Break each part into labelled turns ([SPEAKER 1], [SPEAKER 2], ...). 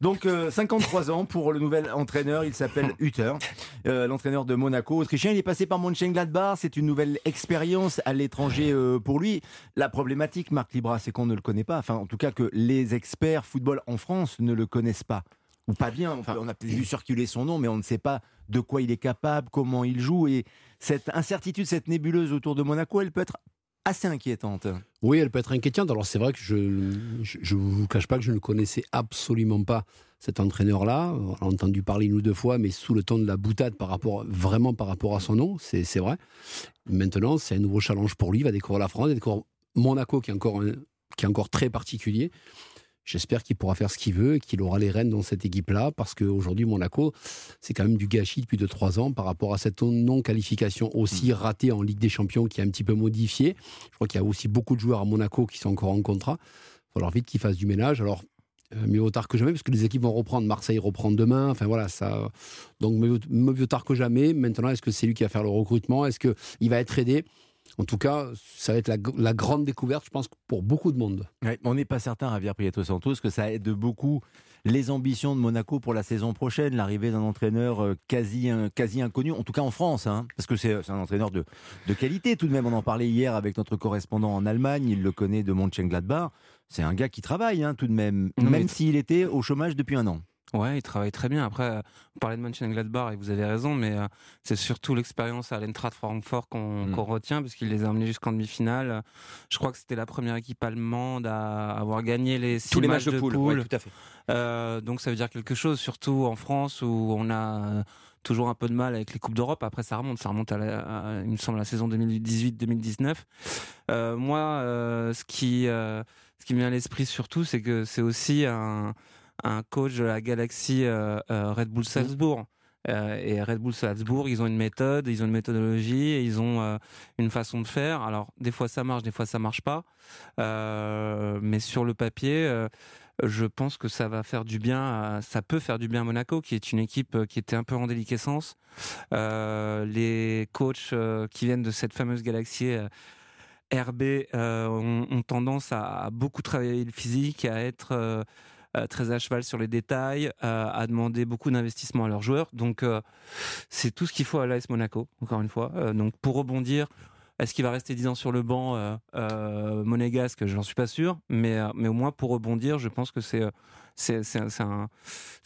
[SPEAKER 1] Donc 53 ans pour le nouvel entraîneur, il s'appelle Hutter, l'entraîneur de Monaco, autrichien. Il est passé par Mönchengladbach, c'est une nouvelle expérience à l'étranger pour lui. La problématique, Marc Libra, c'est qu'on ne le connaît pas. Enfin, en tout cas, que les experts football en France ne le connaissent pas ou pas bien. on a peut-être vu circuler son nom, mais on ne sait pas de quoi il est capable, comment il joue. Et cette incertitude, cette nébuleuse autour de Monaco, elle peut être assez inquiétante.
[SPEAKER 2] Oui, elle peut être inquiétante. Alors c'est vrai que je ne vous cache pas que je ne connaissais absolument pas cet entraîneur-là. On a entendu parler une ou deux fois, mais sous le ton de la boutade par rapport, vraiment par rapport à son nom, c'est vrai. Maintenant, c'est un nouveau challenge pour lui. Il va découvrir la France, il va découvrir Monaco qui est encore, qui est encore très particulier. J'espère qu'il pourra faire ce qu'il veut et qu'il aura les rênes dans cette équipe-là, parce qu'aujourd'hui, Monaco, c'est quand même du gâchis depuis 2-3 ans par rapport à cette non-qualification aussi mm. ratée en Ligue des Champions qui est un petit peu modifiée. Je crois qu'il y a aussi beaucoup de joueurs à Monaco qui sont encore en contrat. Il va falloir vite qu'ils fassent du ménage. Alors, mieux vaut tard que jamais, parce que les équipes vont reprendre. Marseille reprend demain. Enfin voilà, ça. Donc mieux, mieux tard que jamais. Maintenant, est-ce que c'est lui qui va faire le recrutement? Est-ce qu'il va être aidé? En tout cas, ça va être la, grande découverte, je pense, pour beaucoup de monde.
[SPEAKER 1] on n'est pas certain, Javier Prieto Santos, que ça aide beaucoup les ambitions de Monaco pour la saison prochaine, l'arrivée d'un entraîneur euh, quasi, quasi inconnu, en tout cas en France, hein, parce que c'est un entraîneur de, de, qualité tout de même. On en parlait hier avec notre correspondant en Allemagne, il le connaît de Mönchengladbach. C'est un gars qui travaille hein, tout de même, même s'il était au chômage depuis un an.
[SPEAKER 3] Ouais, il travaille très bien. Après, euh, vous parlez de Mönchengladbach et vous avez raison, mais euh, c'est surtout l'expérience à l'Eintracht Francfort qu'on mm. retient, parce qu'il les a emmenés jusqu'en demi-finale. Je crois que c'était la première équipe allemande à avoir gagné les six matchs, de, poule.
[SPEAKER 1] tout à fait.
[SPEAKER 3] Euh, donc ça veut dire quelque chose, surtout en France où on a toujours un peu de mal avec les coupes d'Europe. Après, ça remonte, ça remonte à, la, il me semble, la saison 2018-2019. moi, ce qui ce qui me vient à l'esprit surtout, c'est que c'est aussi un un coach de la galaxie euh, euh, Red Bull Salzbourg. Euh, et Red Bull Salzbourg, ils ont une méthode, ils ont une méthodologie, et ils ont une façon de faire. Alors, des fois ça marche, des fois ça marche pas. mais sur le papier, je pense que ça va faire du bien, ça peut faire du bien à Monaco, qui est une équipe qui était un peu en déliquescence. les coachs qui viennent de cette fameuse galaxie RB ont, tendance à, beaucoup travailler le physique, à être très à cheval sur les détails, euh, à demander beaucoup d'investissement à leurs joueurs. Donc euh, c'est tout ce qu'il faut à l'AS Monaco, encore une fois. donc pour rebondir, est-ce qu'il va rester 10 ans sur le banc euh, monégasque? J'en suis pas sûr, mais, mais au moins pour rebondir, je pense que c'est c'est un,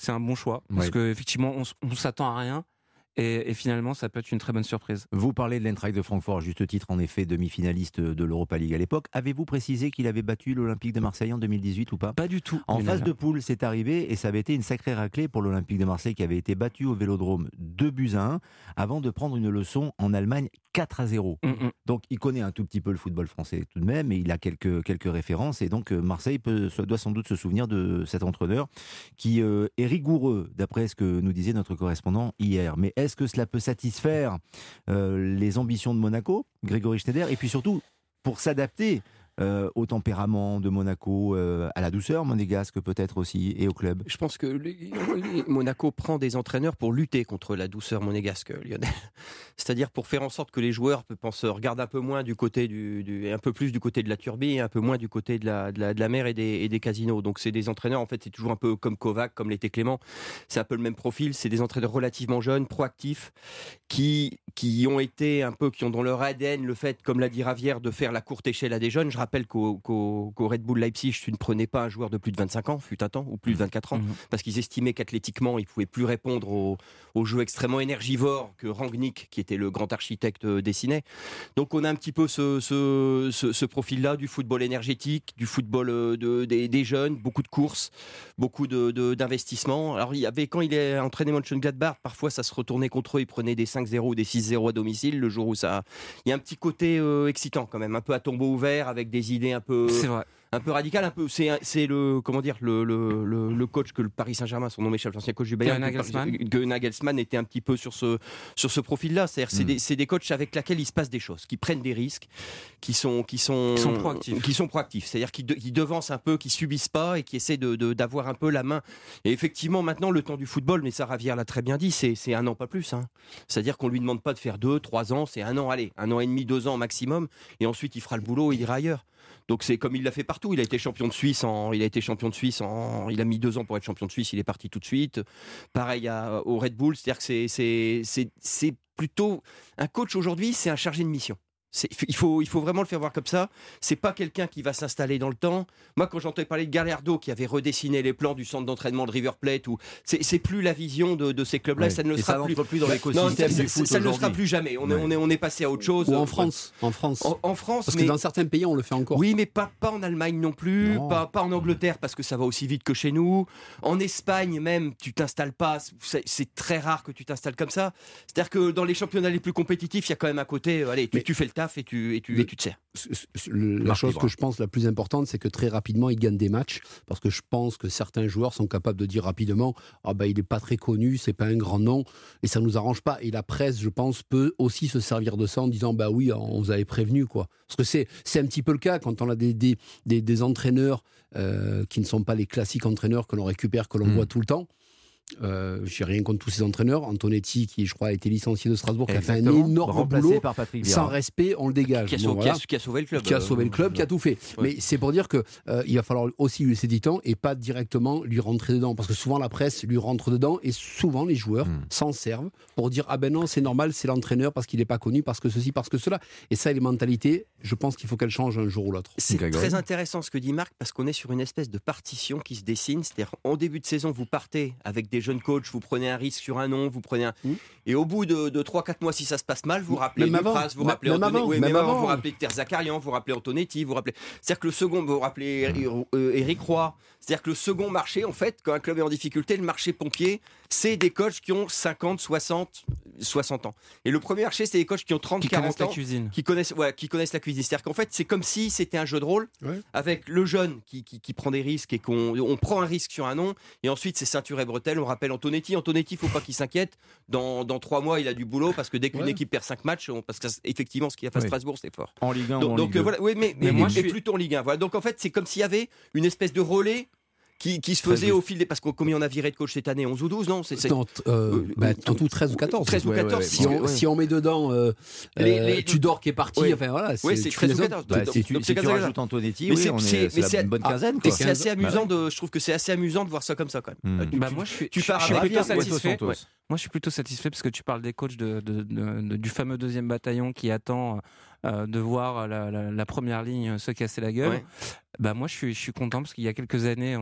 [SPEAKER 3] un bon choix. Parce qu'effectivement, on, on s'attend à rien. Et, finalement, ça peut être une très bonne surprise.
[SPEAKER 1] Vous parlez de l'Eintracht de Francfort, juste titre en effet, demi-finaliste de l'Europa League à l'époque. Avez-vous précisé qu'il avait battu l'Olympique de Marseille en 2018 ou pas?
[SPEAKER 3] Pas du tout.
[SPEAKER 1] En phase de poule, c'est arrivé et ça avait été une sacrée raclée pour l'Olympique de Marseille qui avait été battu au Vélodrome 2 buts à 1 avant de prendre une leçon en Allemagne 4 à 0. Mm, mm. Donc il connaît un tout petit peu le football français tout de même et il a quelques, quelques références et donc euh, Marseille peut, doit sans doute se souvenir de cet entraîneur qui euh, est rigoureux d'après ce que nous disait notre correspondant hier. Mais est-ce que cela peut satisfaire satisfaire euh, les ambitions de Monaco, Grégory Schneider, et puis surtout pour s'adapter euh, au tempérament de Monaco, euh, à la douceur monégasque peut-être aussi, et au club
[SPEAKER 4] Je pense que Monaco prend des entraîneurs pour lutter contre la douceur monégasque, Lionel. C'est-à-dire pour faire en sorte que les joueurs pensent, regardent un peu moins du côté du, un peu plus du côté de la turbie, un peu moins du côté de la, de la, mer et des, des, casinos. Donc c'est des entraîneurs, en fait, c'est toujours un peu comme Kovac, comme l'était Clément. C'est un peu le même profil. C'est des entraîneurs relativement jeunes, proactifs, qui, qui ont été un peu, qui ont dans leur ADN le fait, comme l'a dit Ravière, de faire la courte échelle à des jeunes. Je rappelle qu'au Red Bull Leipzig, tu ne prenais pas un joueur de plus de 25 ans, fut un temps, ou plus de 24 ans, mhm. parce qu'ils estimaient qu'athlétiquement, il pouvait plus répondre au, au, jeu extrêmement énergivore que Rangnick, qui était le grand architecte, euh, dessinait. Donc on a un petit peu ce, ce, ce, profil-là du football énergétique, du football euh, de, des, jeunes, beaucoup de courses, beaucoup d'investissements. De, Alors il y avait, quand il est entraîné Mönchengladbach, parfois ça se retournait contre eux, il prenait des 5-0 ou des 6-0 à domicile, le jour où ça... Il y a un petit côté euh, excitant quand même, un peu à tombeau ouvert, avec des idées un peu.
[SPEAKER 3] C'est vrai
[SPEAKER 4] un peu radical, un peu. C'est, c'est le comment dire le, le, le, coach que le Paris Saint-Germain, son nom m'échappe, l'ancien coach du Bayern, que Nagelsmann était un petit peu sur ce sur ce profil-là. C'est-à-dire, c'est, hmm. des, c'est des coachs avec lesquels il se passe des choses, qui prennent des risques, qui sont qui sont
[SPEAKER 3] qui sont proactifs,
[SPEAKER 4] qui sont proactifs. C'est-à-dire qui, devancent un peu, qui subissent pas et qui essaient de, d'avoir un peu la main. Et effectivement, maintenant, le temps du football, mais ça Ravière l'a très bien dit, c'est, c'est un an pas plus. Hein. C'est-à-dire qu'on lui demande pas de faire deux, trois ans, c'est un an, allez, un an et demi, deux ans maximum, et ensuite il fera le boulot, et il ira ailleurs. Donc c'est comme il l'a fait partout. Il a été champion de Suisse en, il a été champion de Suisse en, il a mis deux ans pour être champion de Suisse. Il est parti tout de suite. Pareil à, au Red Bull, c'est-à-dire que c'est, plutôt un coach aujourd'hui, c'est un chargé de mission il faut, il faut vraiment le faire voir comme ça. C'est pas quelqu'un qui va s'installer dans le temps. Moi, quand j'entends parler de Gallardo qui avait redessiné les plans du centre d'entraînement de River Plate, ou c'est plus la vision de, ces clubs-là, ça ne le sera plus.
[SPEAKER 1] plus dans l'écosystème du foot
[SPEAKER 4] Ça ne le sera plus jamais. On, est, on, est, on est passé à autre chose.
[SPEAKER 2] Ou en France. En France.
[SPEAKER 4] En, France.
[SPEAKER 2] Parce que dans certains pays, on le fait encore.
[SPEAKER 4] Oui, mais pas, pas en Allemagne non plus, Pas, pas en Angleterre parce que ça va aussi vite que chez nous. En Espagne même, tu t'installes pas. C'est très rare que tu t'installes comme ça. C'est-à-dire que dans les championnats les plus compétitifs, il y a quand même un côté. Allez, tu, tu fais le taf et tu, et tu
[SPEAKER 2] la chose que je pense la plus importante, c'est que très rapidement, il gagne des matchs. Parce que je pense que certains joueurs sont capables de dire rapidement Ah ben, il n'est pas très connu, c'est pas un grand nom, et ça ne nous arrange pas. Et la presse, je pense, peut aussi se servir de ça en disant Bah oui, on vous avait prévenu. quoi. Parce que c'est, c'est un petit peu le cas quand on a des, des, des, entraîneurs euh, qui ne sont pas les classiques entraîneurs que l'on récupère, que l'on hmm. voit tout le temps. Euh, J'ai rien contre tous ces entraîneurs. Antonetti, qui je crois a été licencié de Strasbourg, qui a fait un énorme boulot.
[SPEAKER 1] Par Patrick
[SPEAKER 2] sans respect, on le dégage.
[SPEAKER 4] Qui a, sauvé le club.
[SPEAKER 2] Qui a sauvé le club, qui a tout fait. Mais c'est pour dire que euh, il va falloir aussi lui laisser du temps et pas directement lui rentrer dedans. Parce que souvent la presse lui rentre dedans et souvent les joueurs hmm. s'en servent pour dire ah ben non c'est normal c'est l'entraîneur parce qu'il n'est pas connu parce que ceci parce que cela. Et ça les mentalités, je pense qu'il faut qu'elles changent un jour ou l'autre.
[SPEAKER 4] C'est très intéressant ce que dit Marc parce qu'on est sur une espèce de partition qui se dessine. C'est-à-dire en début de saison vous partez avec des jeunes coachs, vous prenez un risque sur un nom, vous prenez un. Mmh. Et au bout de, de 3-4 mois, si ça se passe mal, vous rappelez Dupras, vous rappelez Antonetti, même avant, vous rappelez Zakarian, vous rappelez Antonetti, vous rappelez. C'est-à-dire que le second, vous rappelez Eric euh, Roy. C'est-à-dire que le second marché, en fait, quand un club est en difficulté, le marché pompier, c'est des coachs qui ont 50, 60, 60 ans. Et le premier marché, c'est des coachs qui ont 30, 40 ans.
[SPEAKER 3] La cuisine.
[SPEAKER 4] Qui connaissent, ouais, qui connaissent la cuisine. C'est-à-dire qu'en fait, c'est comme si c'était un jeu de rôle avec le jeune qui, qui, prend des risques et qu'on on prend un risque sur un nom. Et ensuite, c'est ceinture et bretelles. On rappelle Antonetti. Antonetti, il faut pas qu'il s'inquiète. Dans, dans trois mois, il a du boulot parce que dès qu'une équipe perd 5 matchs, parce qu'effectivement, ce qu'il a fait à Strasbourg, c'est fort.
[SPEAKER 1] En Ligue 1
[SPEAKER 4] donc,
[SPEAKER 1] donc
[SPEAKER 4] voilà, oui, mais, mais, moi, je suis plutôt en Ligue 1. Voilà. Donc en fait, c'est comme s'il y avait une espèce de relais qui, se faisait au fil des. Parce que combien on a viré de coach cette année 11 ou 12, non
[SPEAKER 2] c'est, en, euh, bah, tout 13 ou 14.
[SPEAKER 4] 13 ou 14.
[SPEAKER 2] si, on, si, on, met dedans euh, les, euh, les, Tudor qui est parti, enfin voilà.
[SPEAKER 4] C'est, c'est 13 ou 14.
[SPEAKER 1] Bah, si tu, si tu rajoutes Antonetti, oui, on est, c'est, une bonne quinzaine.
[SPEAKER 4] Et c'est assez amusant de. Je trouve que c'est assez amusant de voir ça comme ça quand même.
[SPEAKER 3] Hmm. Bah, moi, je suis, tu pars plutôt satisfait. Moi, je suis plutôt satisfait parce que tu parles des coachs du fameux deuxième bataillon qui attend euh, de voir la, première ligne se casser la gueule. Bah moi je suis, je suis content parce qu'il y a quelques années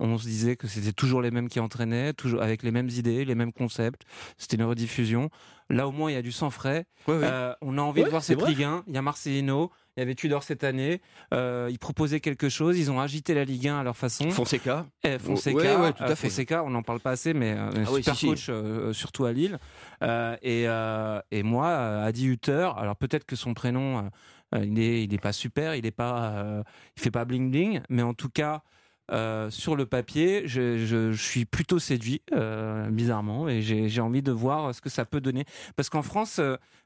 [SPEAKER 3] on, se disait que c'était toujours les mêmes qui entraînaient, toujours avec les mêmes idées, les mêmes concepts. C'était une rediffusion. Là au moins il y a du sang frais. Euh, on a envie de voir cette Ligue 1. Il y a Marcelino, il y avait Tudor cette année. Euh, ils proposaient quelque chose. Ils ont agité la Ligue 1 à leur façon.
[SPEAKER 4] Fonseca.
[SPEAKER 3] Eh, Fonseca, tout à fait. Fonseca, on n'en parle pas assez, mais un ah super coach, surtout à Lille. Euh, et, euh, et, moi, Adi Hutter, alors peut-être que son prénom, euh, il n'est il est pas super, il est pas, il fait pas bling bling, mais en tout cas, sur le papier, je, je, je suis plutôt séduit, bizarrement, et j'ai envie de voir ce que ça peut donner. Parce qu'en France,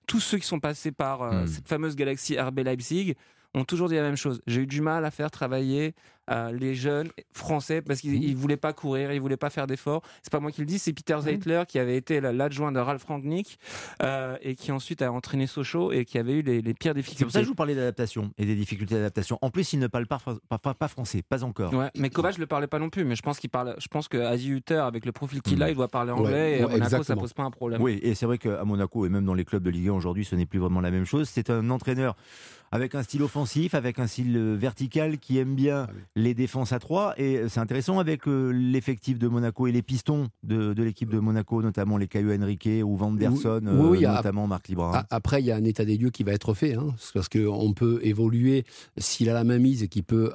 [SPEAKER 3] tous ceux qui sont passés par hmm. cette fameuse galaxie RB Leipzig ont toujours dit la même chose. J'ai eu du mal à faire travailler euh, les jeunes français parce qu'ils ne voulaient pas courir, ils voulaient pas faire d'efforts. C'est pas moi qui le dis, c'est Peter Zeitler qui avait été l'adjoint de Ralph Rangnick euh, et qui ensuite a entraîné Sochaux et qui avait eu les, pires difficultés.
[SPEAKER 1] C'est pour ça que je vous parlais d'adaptation et des difficultés d'adaptation. En plus, il ne parle pas, pas, français, pas encore.
[SPEAKER 3] Ouais, mais Kovac ne le parlait pas non plus. Mais je pense qu'il parle. Je pense que Adi Hutter, avec le profil qu'il a, hmm. il doit parler anglais et à Monaco, ça pose pas un problème.
[SPEAKER 1] Oui, et c'est vrai qu'à Monaco et même dans les clubs de Ligue 1 aujourd'hui, ce n'est plus vraiment la même chose. C'est un entraîneur avec un style offensif, avec un style euh, vertical qui aime bien ah les défenses à trois. Et c'est intéressant avec euh, l'effectif de Monaco et les pistons de, l'équipe de Monaco, notamment les Caillou Henrique ou Van Derson, oui, euh, notamment Marc Libra.
[SPEAKER 2] Après, il y a un état des lieux qui va être fait, hein, parce qu'on peut évoluer s'il a la main mise et qu'il peut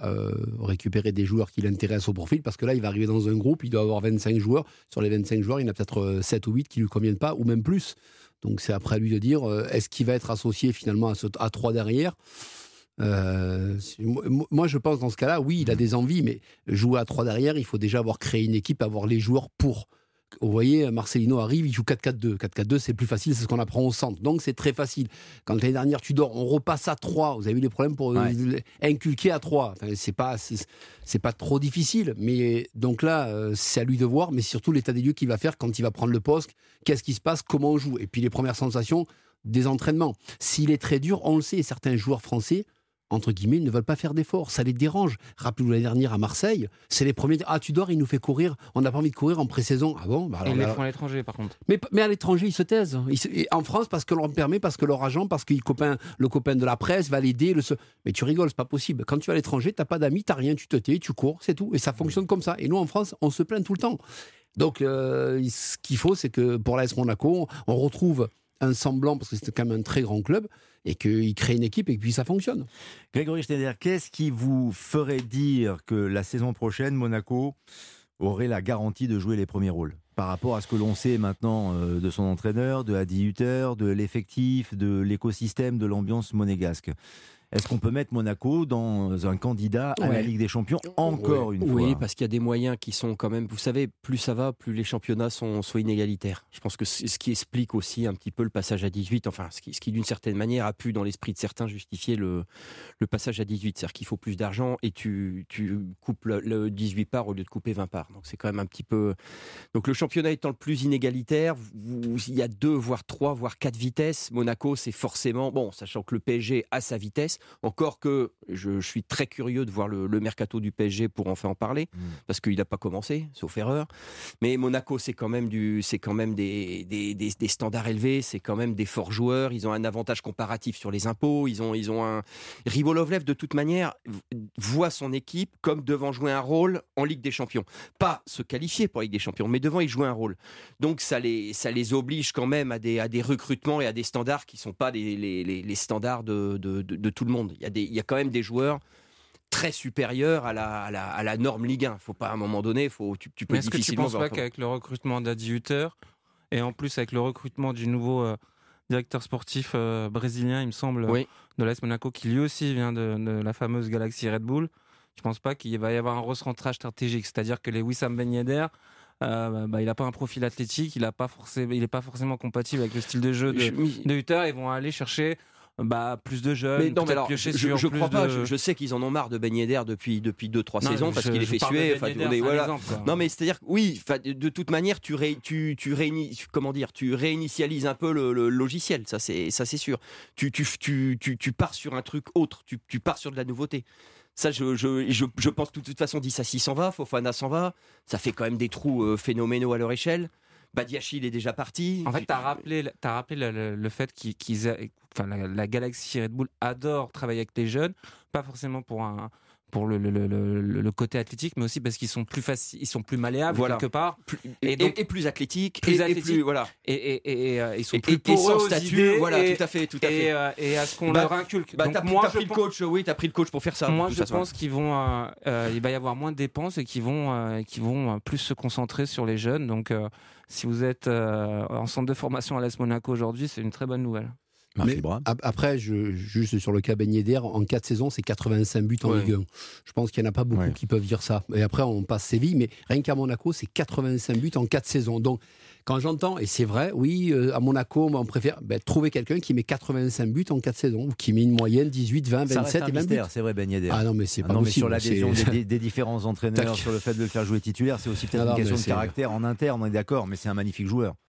[SPEAKER 2] récupérer des joueurs qui l'intéressent au profil, parce que là, il va arriver dans un groupe, il doit avoir 25 joueurs. Sur les 25 joueurs, il y en a peut-être 7 ou 8 qui lui conviennent pas, ou même plus. Donc c'est après lui de dire euh, est-ce qu'il va être associé finalement à, ce, à 3 derrière? Euh, moi, je pense dans ce cas-là, oui, il a des envies, mais jouer à 3 derrière, il faut déjà avoir créé une équipe, avoir les joueurs pour. Vous voyez, Marcelino arrive, il joue 4-4-2. 4-4-2, c'est plus facile, c'est ce qu'on apprend au centre. Donc, c'est très facile. Quand l'année dernière, tu dors, on repasse à 3. Vous avez eu des problèmes pour inculquer à 3. Enfin, c'est pas, c'est pas trop difficile. Mais donc là, euh, c'est à lui de voir, mais surtout l'état des lieux qu'il va faire quand il va prendre le poste. Qu'est-ce qui se passe? Comment on joue? Et puis les premières sensations des entraînements. S'il est très dur, on le sait, certains joueurs français entre guillemets, ne veulent pas faire d'efforts. Ça les dérange. Rappelez-vous l'année dernière à Marseille, c'est les premiers. Ah, tu dors, il nous fait courir. On n'a pas envie de courir en pré-saison. Ah bon?
[SPEAKER 3] Bah Ils les font à l'étranger, par contre.
[SPEAKER 2] Mais, mais à l'étranger, ils se taisent. en France, parce que leur permet, parce que leur agent, parce que copain, le copain de la presse va l'aider. Le... Mais tu rigoles, c'est pas possible. Quand tu vas à l'étranger, t'as pas d'amis, t'as rien, tu te tais, tu cours, c'est tout. Et ça fonctionne comme ça. Et nous, en France, on se plaint tout le temps. Donc, euh, ce qu'il faut, c'est que pour l'AS Monaco, on retrouve un semblant, parce que c'est quand même un très grand club, et qu'il crée une équipe et puis ça fonctionne.
[SPEAKER 1] Grégory Schneider, qu'est-ce qui vous ferait dire que la saison prochaine, Monaco aurait la garantie de jouer les premiers rôles par rapport à ce que l'on sait maintenant euh, de son entraîneur, de Adi Hutter, de l'effectif, de l'écosystème, de l'ambiance monégasque? Est-ce qu'on peut mettre Monaco dans un candidat à la Ligue des Champions encore une fois
[SPEAKER 4] Oui, parce qu'il y a des moyens qui sont quand même. Vous savez, plus ça va, plus les championnats sont, sont inégalitaires. Je pense que c'est ce qui explique aussi un petit peu le passage à 18. Enfin, ce qui, ce qui d'une certaine manière a pu, dans l'esprit de certains, justifier le, le passage à 18. C'est-à-dire qu'il faut plus d'argent et tu, tu coupes le, 18 parts au lieu de couper 20 parts. Donc c'est quand même un petit peu. Donc le championnat étant le plus inégalitaire, il y a deux, voire trois, voire quatre vitesses. Monaco, c'est forcément bon, sachant que le PSG a sa vitesse. Encore que je, suis très curieux de voir le, mercato du PSG pour enfin en parler, mm. parce qu'il n'a pas commencé, sauf erreur. Mais Monaco, c'est quand même, du, c'est quand même des, des, standards élevés, c'est quand même des forts joueurs. Ils ont un avantage comparatif sur les impôts. Ils ont, ils ont un. Ribolovlev, de toute manière, voit son équipe comme devant jouer un rôle en Ligue des Champions. Pas se qualifier pour la Ligue des Champions, mais devant y jouer un rôle. Donc ça les, ça les oblige quand même à des, à des recrutements et à des standards qui ne sont pas les, les, les standards de, de, de tout le monde. Il y, a des, il y a quand même des joueurs très supérieurs à la, à la, norme Ligue 1. Faut pas à un moment donné, faut, tu, tu peux
[SPEAKER 3] Est-ce que tu penses pas qu'avec le recrutement d'Adi Hutter et en plus avec le recrutement du nouveau euh, directeur sportif euh, brésilien, il me semble, de l'AS Monaco, qui lui aussi vient de, la fameuse galaxie Red Bull, je pense pas qu'il va y avoir un recentrage stratégique? C'est-à-dire que les Wissam Ben Yedder, euh, bah, il n'a pas un profil athlétique, il n'est pas, forcément, il pas forcément compatible avec le style de jeu de, de Hutter. Ils vont aller chercher bah, plus de jeunes. Mais non, mais alors,
[SPEAKER 4] je, je crois pas. Je, sais qu'ils en ont marre de baigner d'air depuis depuis deux trois saisons parce qu'il est fait suer. voilà. non, mais c'est-à-dire oui. De toute manière, tu ré, tu tu comment dire, tu réinitialises un peu le, logiciel. Ça c'est sûr. Tu tu, tu tu tu pars sur un truc autre. Tu tu pars sur de la nouveauté. Ça, je, je, je, pense que de toute façon, Dissassi s'en va, Fofana s'en va. Ça fait quand même des trous euh, phénoménaux à leur échelle. Badiachi, il est déjà parti.
[SPEAKER 3] En fait, tu as rappelé, as rappelé le, fait qu'ils, enfin, la, la, galaxie Red Bull adore travailler avec les jeunes, pas forcément pour un, pour le, le, le, le, côté athlétique, mais aussi parce qu'ils sont plus faciles, ils sont plus malléables quelque part,
[SPEAKER 4] et, donc, et, plus athlétiques, plus et, plus voilà,
[SPEAKER 3] et, euh, ils sont plus poreux statut,
[SPEAKER 4] voilà, tout à fait, tout à fait,
[SPEAKER 3] euh, et, à ce qu'on bah, leur inculque.
[SPEAKER 4] Bah, donc, moi, as pris le coach, oui, t'as pris le coach pour faire ça.
[SPEAKER 3] Moi, je pense qu'ils vont, euh, il va y avoir moins de dépenses et qu'ils vont, qui vont plus se concentrer sur les jeunes. Donc, si vous êtes en centre de formation à l'Est Monaco aujourd'hui, c'est une très bonne nouvelle.
[SPEAKER 2] Mais après, je, juste sur le cas Ben d'air, en 4 saisons, c'est 85 buts en Ligue 1. Je pense qu'il n'y en a pas beaucoup qui peuvent dire ça. Et après, on passe Séville, mais rien qu'à Monaco, c'est 85 buts en 4 saisons. Donc, quand j'entends, et c'est vrai, oui, euh, à Monaco, on préfère ben, trouver quelqu'un qui met 85 buts en 4 saisons, qui met une moyenne 18, 20, 27 et 20 buts.
[SPEAKER 1] C'est vrai, Ben Yedder.
[SPEAKER 2] Ah non, mais c'est ah pas possible.
[SPEAKER 1] sur l'adhésion des, des, différents entraîneurs, sur le fait de le faire jouer titulaire, c'est aussi peut-être ah une question de caractère en interne, on est d'accord, mais c'est un magnifique joueur.